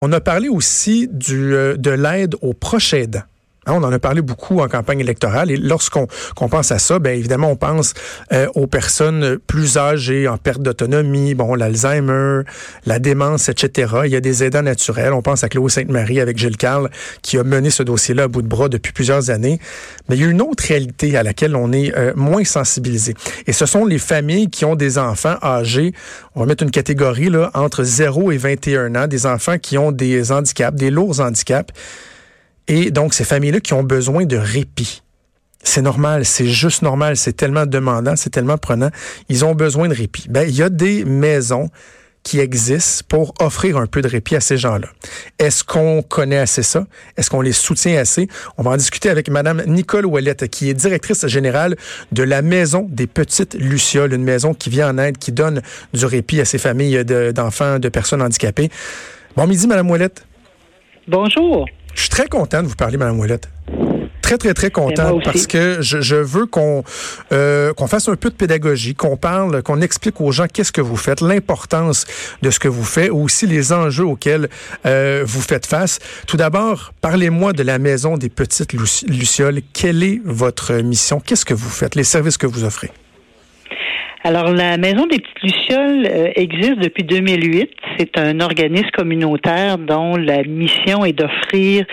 On a parlé aussi du, euh, de l'aide aux proches aidants. Hein, on en a parlé beaucoup en campagne électorale et lorsqu'on pense à ça, bien évidemment, on pense euh, aux personnes plus âgées, en perte d'autonomie, bon, l'Alzheimer, la démence, etc. Il y a des aidants naturels. On pense à Chloé Sainte-Marie avec Gilles Carle qui a mené ce dossier-là à bout de bras depuis plusieurs années. Mais il y a une autre réalité à laquelle on est euh, moins sensibilisé. Et ce sont les familles qui ont des enfants âgés, on va mettre une catégorie là, entre 0 et 21 ans, des enfants qui ont des handicaps, des lourds handicaps et donc, ces familles-là qui ont besoin de répit. C'est normal, c'est juste normal, c'est tellement demandant, c'est tellement prenant. Ils ont besoin de répit. Ben, il y a des maisons qui existent pour offrir un peu de répit à ces gens-là. Est-ce qu'on connaît assez ça? Est-ce qu'on les soutient assez? On va en discuter avec Madame Nicole Ouellette, qui est directrice générale de la Maison des Petites Lucioles, une maison qui vient en aide, qui donne du répit à ces familles d'enfants, de, personnes handicapées. Bon midi, Madame Ouellette. Bonjour. Je suis très content de vous parler, Mme Ouellette. Très, très, très content parce que je, veux qu'on euh, qu'on fasse un peu de pédagogie, qu'on parle, qu'on explique aux gens qu'est-ce que vous faites, l'importance de ce que vous faites, ou aussi les enjeux auxquels euh, vous faites face. Tout d'abord, parlez-moi de la Maison des Petites Lucioles. Quelle est votre mission? Qu'est-ce que vous faites? Les services que vous offrez? Alors, la Maison des Petites Lucioles euh, existe depuis 2008. C'est un organisme communautaire dont la mission est d'offrir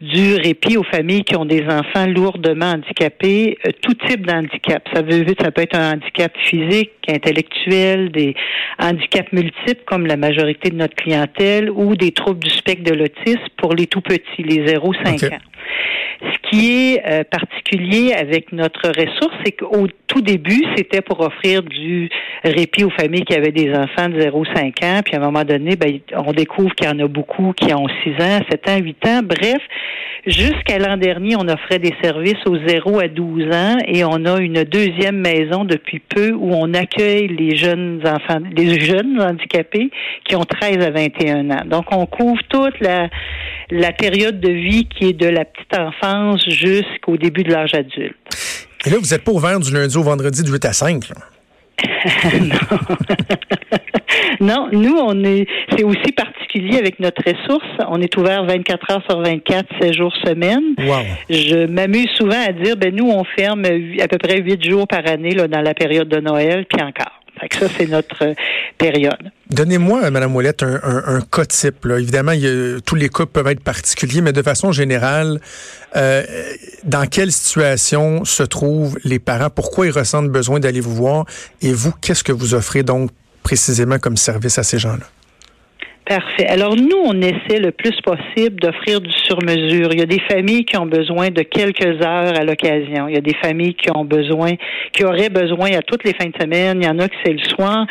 du répit aux familles qui ont des enfants lourdement handicapés, euh, tout type d'handicap. Ça veut dire ça peut être un handicap physique, intellectuel, des handicaps multiples comme la majorité de notre clientèle ou des troubles du spectre de l'autisme pour les tout petits, les 0-5 ans. Ce qui est euh, particulier avec notre ressource, c'est qu'au tout début, c'était pour offrir du répit aux familles qui avaient des enfants de 0-5 ans. Puis à un moment donné, ben, on découvre qu'il y en a beaucoup qui ont 6 ans, 7 ans, 8 ans. Bref, jusqu'à l'an dernier, on offrait des services aux 0 à 12 ans et on a une deuxième maison depuis peu où on accueille les jeunes enfants, les jeunes handicapés qui ont 13 à 21 ans. Donc, on couvre toute la, la période de vie qui est de la petite enfance jusqu'au début de l'âge adulte. Et là, vous n'êtes pas ouvert du lundi au vendredi de 8 à 5. non. non, nous, on est, c'est aussi avec notre ressource. On est ouvert 24 heures sur 24, 7 jours semaine. Wow. Je m'amuse souvent à dire, ben, nous, on ferme à peu près 8 jours par année, là, dans la période de Noël, puis encore. Fait que ça, c'est notre euh, période. Donnez-moi, Mme Ouellette, un, un, cas type. Là. Évidemment, tous les cas peuvent être particuliers, mais de façon générale, euh, dans quelle situation se trouvent les parents? Pourquoi ils ressentent besoin d'aller vous voir? Et vous, qu'est-ce que vous offrez donc précisément comme service à ces gens-là? Parfait. Alors nous, on essaie le plus possible d'offrir du sur-mesure. Il y a des familles qui ont besoin de quelques heures à l'occasion. Il y a des familles qui ont besoin, qui auraient besoin à toutes les fins de semaine. Il y en a qui c'est le soir.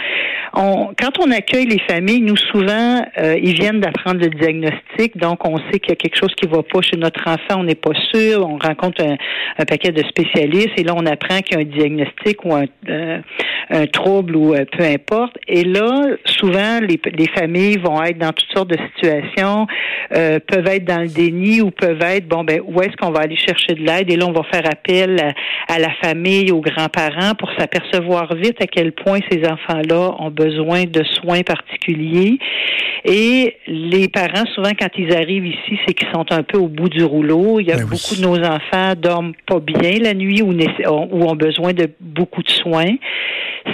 On, quand on accueille les familles, nous souvent, euh, ils viennent d'apprendre le diagnostic, donc on sait qu'il y a quelque chose qui va pas chez notre enfant. On n'est pas sûr. On rencontre un, paquet de spécialistes et là, on apprend qu'il y a un diagnostic ou un, euh, un trouble ou euh, peu importe. Et là, souvent, les, les familles vont être dans toutes sortes de situations, euh, peuvent être dans le déni ou peuvent être, bon, ben, où est-ce qu'on va aller chercher de l'aide? Et là, on va faire appel à, la famille, aux grands-parents pour s'apercevoir vite à quel point ces enfants-là ont besoin de soins particuliers. Et les parents, souvent, quand ils arrivent ici, c'est qu'ils sont un peu au bout du rouleau. Il y a ben beaucoup de nos enfants dorment pas bien la nuit ou, ou ont besoin de beaucoup de soins.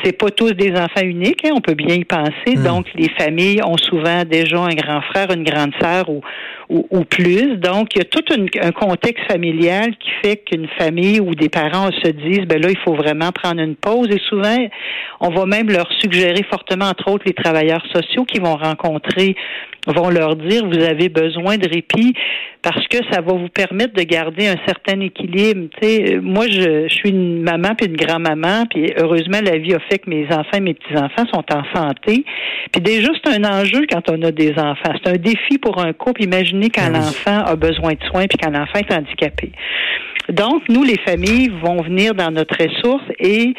C'est pas tous des enfants uniques, hein, on peut bien y penser. Hmm. Donc, les familles ont souvent déjà un grand frère, une grande sœur ou, ou, plus. Donc, il y a tout un contexte familial qui fait qu'une famille ou des parents se disent, ben là, il faut vraiment prendre une pause. Et souvent, on va même leur suggérer fortement, entre autres, les travailleurs sociaux qui vont rencontrer vont leur dire vous avez besoin de répit parce que ça va vous permettre de garder un certain équilibre. sais, moi, je, je, suis une maman puis une grand-maman, puis heureusement, la vie a fait que mes enfants et mes petits-enfants sont en santé. Puis déjà, c'est un enjeu quand on a des enfants. C'est un défi pour un couple. Imaginez quand Ben oui. l'enfant a besoin de soins puis quand l'enfant est handicapé. Donc, nous, les familles vont venir dans notre ressource et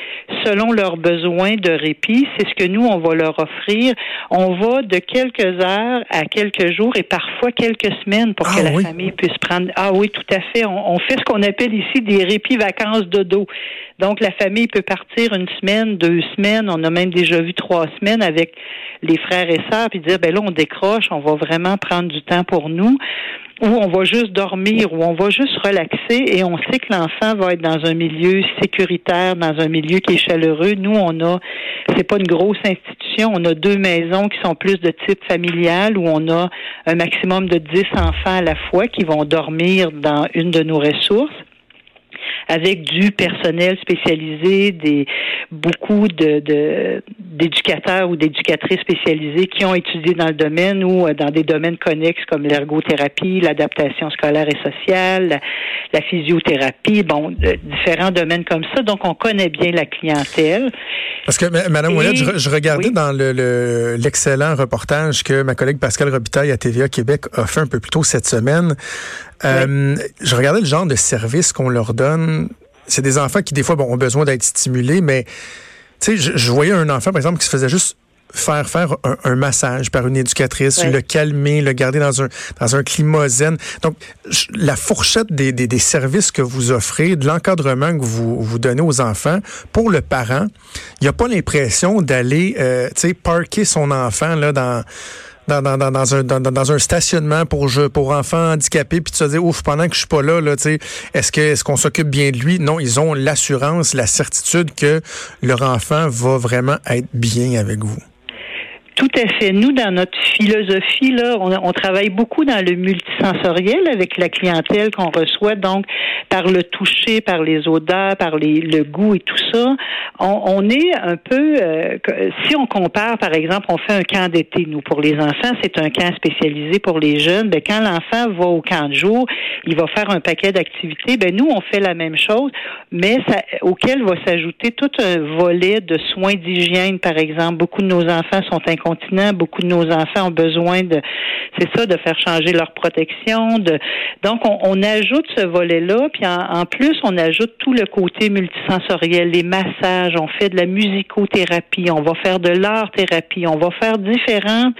selon leurs besoins de répit, c'est ce que nous, on va leur offrir. On va de quelques heures à quelques jours et parfois quelques semaines pour Ah que la oui? famille puisse prendre. Ah oui, tout à fait. On, on fait ce qu'on appelle ici des répits vacances de dos. Donc, la famille peut partir une semaine, deux semaines. On a même déjà vu trois semaines avec les frères et sœurs puis dire, ben là, on décroche, on va vraiment prendre du temps pour nous ou on va juste dormir, ou on va juste relaxer et on sait que l'enfant va être dans un milieu sécuritaire, dans un milieu qui est chaleureux. Nous, on a, c'est pas une grosse institution, on a deux maisons qui sont plus de type familial où on a un maximum de 10 enfants à la fois qui vont dormir dans une de nos ressources avec du personnel spécialisé, des beaucoup de, de- d'éducateurs ou d'éducatrices spécialisées qui ont étudié dans le domaine ou euh, dans des domaines connexes comme l'ergothérapie, l'adaptation scolaire et sociale, la, la physiothérapie, bon, de- différents domaines comme ça. Donc, on connaît bien la clientèle. Parce que, ma- Madame Et- Ouellette, je, je regardais oui. dans le- le- l'excellent reportage que ma collègue Pascal Robitaille à TVA Québec a fait un peu plus tôt cette semaine. Euh, Je regardais le genre de service qu'on leur donne. C'est des enfants qui, des fois, bon, ont besoin d'être stimulés, mais tu sais, je, je voyais un enfant, par exemple, qui se faisait juste faire faire un, un massage par une éducatrice, le calmer, le garder dans un dans un climat zen. Donc je- la fourchette des, des, des services que vous offrez, de l'encadrement que vous vous donnez aux enfants, pour le parent, il n'y a pas l'impression d'aller euh, tu sais parker son enfant là dans dans, dans, dans, dans un, dans, dans un stationnement pour jeu, pour enfants handicapés, puis de se dire, ouf, pendant que je suis pas là, là tu est-ce que est-ce qu'on s'occupe bien de lui? Non, ils ont l'assurance, la certitude que leur enfant va vraiment être bien avec vous. Tout à fait. Nous, dans notre philosophie, là, on, travaille beaucoup dans le multisensoriel avec la clientèle qu'on reçoit, donc par le toucher, par les odeurs, par les, le goût et tout ça. On, on est un peu, euh, si on compare, par exemple, on fait un camp d'été, nous, pour les enfants, c'est un camp spécialisé pour les jeunes. Ben, quand l'enfant va au camp de jour, il va faire un paquet d'activités. Ben, nous, on fait la même chose, mais ça, auquel va s'ajouter tout un volet de soins d'hygiène, par exemple. Beaucoup de nos enfants sont incontinents, beaucoup de nos enfants ont besoin de, c'est ça, de faire changer leur protection. Donc, on, on ajoute ce volet-là, puis en, en plus, on ajoute tout le côté multisensoriel, les massages, on fait de la musicothérapie, on va faire de l'art-thérapie, on va faire différentes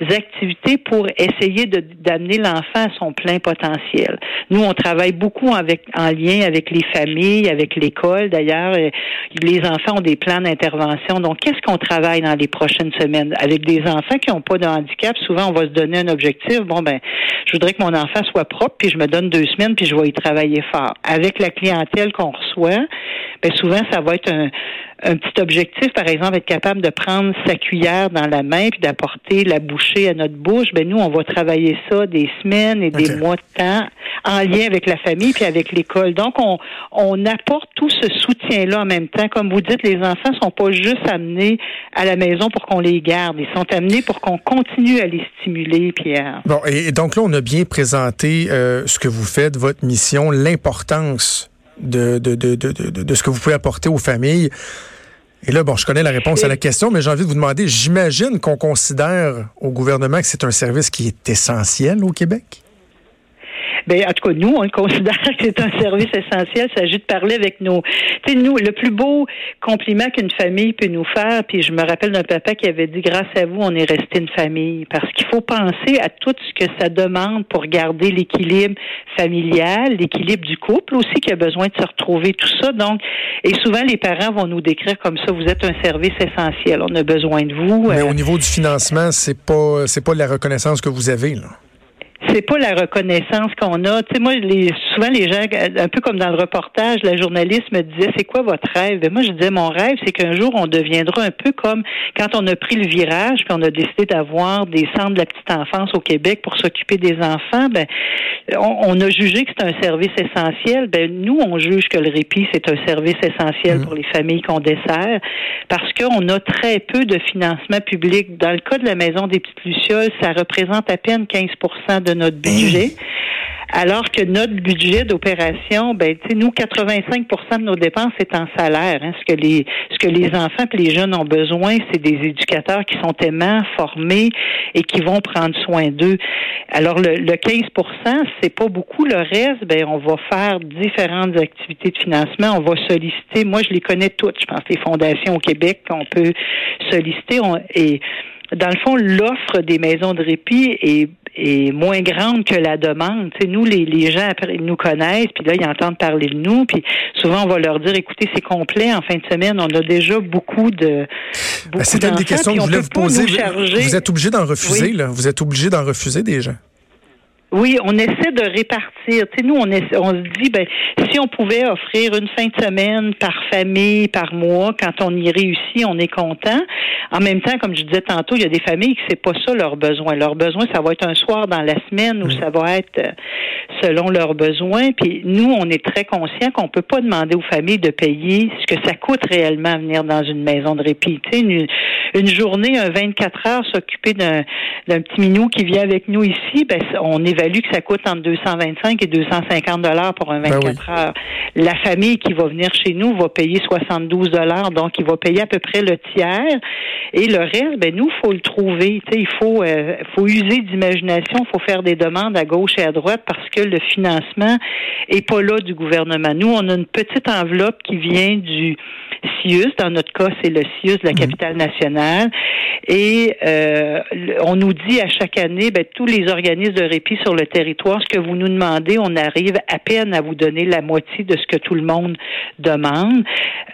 activités pour essayer d'amener l'enfant à son plein potentiel. Nous, on travaille beaucoup avec, en lien avec les familles, avec l'école d'ailleurs. Les enfants ont des plans d'intervention. Donc, qu'est-ce qu'on travaille dans les prochaines semaines? Avec des enfants qui n'ont pas de handicap, souvent, on va se donner un objectif. Bon, ben, je voudrais que mon enfant soit propre, puis je me donne deux semaines, puis je vais y travailler fort. Avec la clientèle qu'on reçoit, ben, souvent, ça va être un, un petit objectif, par exemple, être capable de prendre sa cuillère dans la main puis d'apporter la bouchée à notre bouche. Ben nous, on va travailler ça des semaines et des mois de temps en lien avec la famille puis avec l'école. Donc, on, on apporte tout ce soutien-là en même temps. Comme vous dites, les enfants sont pas juste amenés à la maison pour qu'on les garde. Ils sont amenés pour qu'on continue à les stimuler à... Bon, et, et donc là, on a bien présenté euh, ce que vous faites, votre mission, l'importance de, de, de, de, de, de ce que vous pouvez apporter aux familles. Et là, bon, je connais la réponse à la question, mais j'ai envie de vous demander, j'imagine qu'on considère au gouvernement que c'est un service qui est essentiel au Québec? Ben, en tout cas, nous, on le considère que c'est un service essentiel. Il s'agit de parler avec nos. Tu sais, nous, le plus beau compliment qu'une famille peut nous faire, puis je me rappelle d'un papa qui avait dit grâce à vous, on est resté une famille. Parce qu'il faut penser à tout ce que ça demande pour garder l'équilibre familial, l'équilibre du couple aussi, qui a besoin de se retrouver, tout ça. Donc, et souvent, les parents vont nous décrire comme ça, vous êtes un service essentiel. On a besoin de vous. Mais Euh, au niveau du financement, c'est pas c'est pas la reconnaissance que vous avez, là. C'est pas la reconnaissance qu'on a. Tu sais, moi, les, souvent, les gens, un peu comme dans le reportage, la journaliste me disait, c'est quoi votre rêve? Ben, moi, je disais, mon rêve, c'est qu'un jour, on deviendra un peu comme quand on a pris le virage, puis on a décidé d'avoir des centres de la petite enfance au Québec pour s'occuper des enfants. Ben, on, on a jugé que c'est un service essentiel. Ben, nous, on juge que le répit, c'est un service essentiel pour les familles qu'on dessert parce qu'on a très peu de financement public. Dans le cas de la Maison des Petites Lucioles, ça représente à peine 15 de notre budget. alors que notre budget d'opération, ben, tu sais, nous, 85% de nos dépenses est en salaire. Hein. Ce que les, ce que les enfants et les jeunes ont besoin, c'est des éducateurs qui sont aimants, formés et qui vont prendre soin d'eux. Alors, le, le 15% c'est pas beaucoup. Le reste, ben, on va faire différentes activités de financement. On va solliciter. Moi, je les connais toutes. Je pense les fondations au Québec qu'on peut solliciter. et dans le fond, l'offre des maisons de répit est, est moins grande que la demande. sais, nous, les, les gens, après, ils nous connaissent, puis là, ils entendent parler de nous, puis souvent, on va leur dire, écoutez, c'est complet, en fin de semaine, on a déjà beaucoup de... Ben, c'est une des questions que je voulais vous poser. Vous êtes obligé d'en refuser, là. Vous êtes obligé d'en refuser des gens. Oui, on essaie de répartir. Tu sais, nous, on, on se dit, ben, si on pouvait offrir une fin de semaine par famille, par mois, quand on y réussit, on est content. En même temps, comme je disais tantôt, il y a des familles qui c'est pas ça leur besoin. Leur besoin, ça va être un soir dans la semaine ou mm. ça va être euh, selon leurs besoins. Puis nous, on est très conscients qu'on peut pas demander aux familles de payer ce que ça coûte réellement venir dans une maison de répit. Tu sais, une, une journée, un 24 heures, s'occuper d'un, d'un petit minou qui vient avec nous ici, ben, on est évalue que ça coûte entre 225 et 250 dollars pour un 24 ben heures. La famille qui va venir chez nous va payer 72 dollars, donc il va payer à peu près le tiers. Et le reste, ben nous, faut le trouver. il faut, euh, faut user d'imagination, faut faire des demandes à gauche et à droite parce que le financement est pas là du gouvernement. Nous, on a une petite enveloppe qui vient du CIUS. Dans notre cas, c'est le CIUS de la mhm. capitale nationale. Et euh, on nous dit à chaque année, ben, tous les organismes de répit sur le territoire, ce que vous nous demandez, on arrive à peine à vous donner la moitié de ce que tout le monde demande,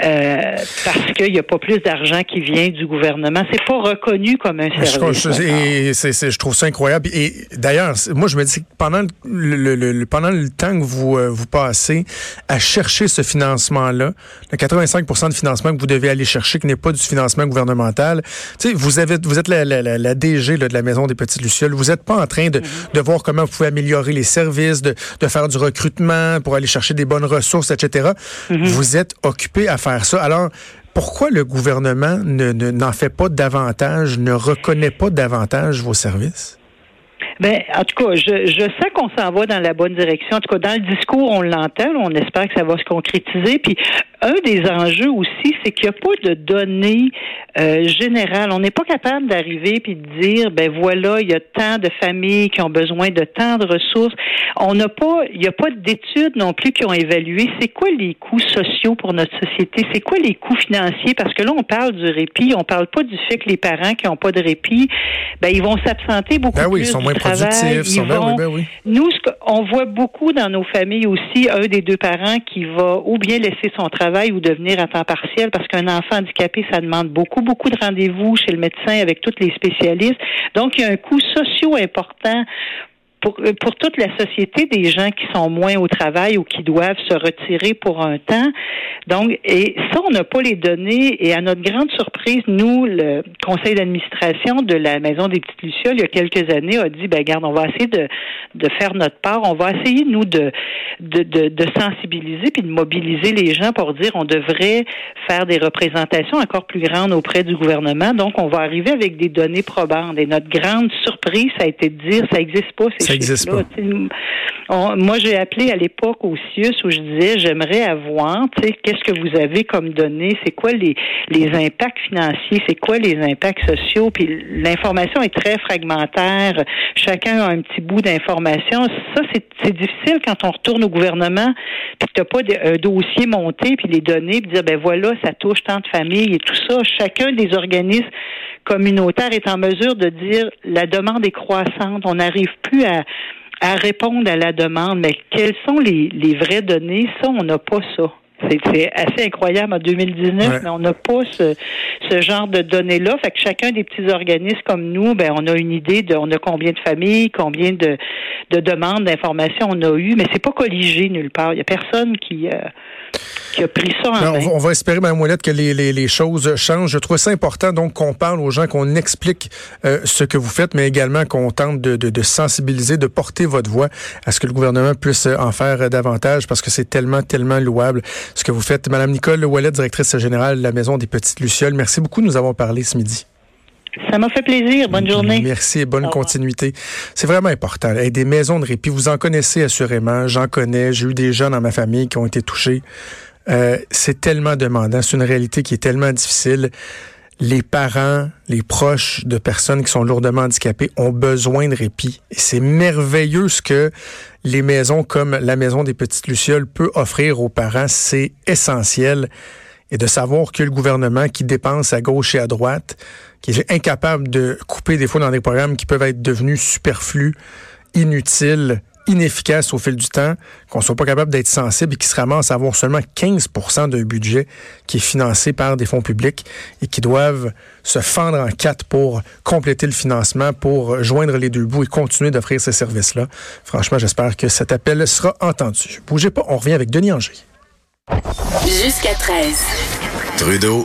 euh, parce qu'il n'y a pas plus d'argent qui vient du gouvernement. C'est pas reconnu comme un service. Je, je trouve ça incroyable. Et d'ailleurs, moi, je me dis que pendant le, pendant le temps que vous, euh, vous passez à chercher ce financement-là, le 85% de financement que vous devez aller chercher, qui n'est pas du financement gouvernemental, tu sais, vous, avez, vous êtes la, la, la DG de la Maison des Petites Lucioles. Vous n'êtes pas en train de, mm-hmm. de voir comment vous pouvez améliorer les services, de, de faire du recrutement pour aller chercher des bonnes ressources, etc. Mm-hmm. Vous êtes occupé à faire ça. Alors, pourquoi le gouvernement ne, n'en fait pas davantage, ne reconnaît pas davantage vos services? Ben, en tout cas, je, je sais qu'on s'en va dans la bonne direction. En tout cas, dans le discours, on l'entend. On espère que ça va se concrétiser. Puis, un des enjeux aussi, c'est qu'il n'y a pas de données euh, générales. On n'est pas capable d'arriver puis de dire, ben voilà, il y a tant de familles qui ont besoin de tant de ressources. On n'a pas, il n'y a pas d'études non plus qui ont évalué c'est quoi les coûts sociaux pour notre société, c'est quoi les coûts financiers, parce que là, on parle du répit, on parle pas du fait que les parents qui n'ont pas de répit, ben ils vont s'absenter beaucoup ben oui, plus ils sont moins productifs. Sont, ben oui, ben oui. Nous, on voit beaucoup dans nos familles aussi un des deux parents qui va ou bien laisser son travail ou devenir à temps partiel parce qu'un enfant handicapé, ça demande beaucoup, beaucoup de rendez-vous chez le médecin avec tous les spécialistes. Donc, il y a un coût socio important pour, euh, pour toute la société des gens qui sont moins au travail ou qui doivent se retirer pour un temps. Donc, et ça, on n'a pas les données. Et à notre grande surprise, nous, le conseil d'administration de la Maison des Petites Lucioles, il y a quelques années, a dit, ben, garde, on va essayer de, de faire notre part. On va essayer, nous, de, de, de, sensibiliser puis de mobiliser les gens pour dire, on devrait faire des représentations encore plus grandes auprès du gouvernement. Donc, on va arriver avec des données probantes. Et notre grande surprise, ça a été de dire, ça n'existe pas, moi, j'ai appelé à l'époque au CIUS où je disais, j'aimerais avoir, tu sais, qu'est-ce que vous avez comme données? C'est quoi les, les impacts financiers? C'est quoi les impacts sociaux? Puis l'information est très fragmentaire. Chacun a un petit bout d'information. Ça, c'est difficile quand on retourne au gouvernement puis que tu pas un dossier monté puis les données puis dire, ben voilà, ça touche tant de familles et tout ça. Chacun des organismes communautaires est en mesure de dire, la demande est croissante. On n'arrive plus à à répondre à la demande. Mais quelles sont les, les vraies données? Ça, on n'a pas ça. C'est assez incroyable en 2019, mais on n'a pas ce, ce, genre de données-là. Fait que chacun des petits organismes comme nous, ben, on a une idée de on a combien de familles, combien de, de demandes d'informations on a eu, mais c'est pas colligé nulle part. Il y a personne qui, euh, qui a pris ça en On, va espérer, Mme Ouellette, que les, les, les, choses changent. Je trouve ça important donc qu'on parle aux gens, qu'on explique euh, ce que vous faites, mais également qu'on tente de, de, de, sensibiliser, de porter votre voix à ce que le gouvernement puisse en faire davantage parce que c'est tellement, tellement louable ce que vous faites. Madame Nicole Ouellette, directrice générale de la Maison des Petites Lucioles, merci beaucoup nous avoir parlé ce midi. Ça m'a fait plaisir. Bonne journée. Merci et bonne continuité. C'est vraiment important. Et des maisons de répit, vous en connaissez assurément. J'en connais. J'ai eu des gens dans ma famille qui ont été touchés. Euh, c'est tellement demandant. C'est une réalité qui est tellement difficile. Les parents, les proches de personnes qui sont lourdement handicapées ont besoin de répit. Et c'est merveilleux ce que les maisons comme la maison des petites lucioles peut offrir aux parents. C'est essentiel. Et de savoir que le gouvernement qui dépense à gauche et à droite, qui est incapable de couper des fois dans des programmes qui peuvent être devenus superflus, inutiles, inefficaces au fil du temps, qu'on soit pas capable d'être sensible et qui se ramasse à avoir seulement 15 d'un budget qui est financé par des fonds publics et qui doivent se fendre en quatre pour compléter le financement, pour joindre les deux bouts et continuer d'offrir ces services-là. Franchement, j'espère que cet appel sera entendu. Bougez pas, on revient avec Denis Anger. Jusqu'à 13. Trudeau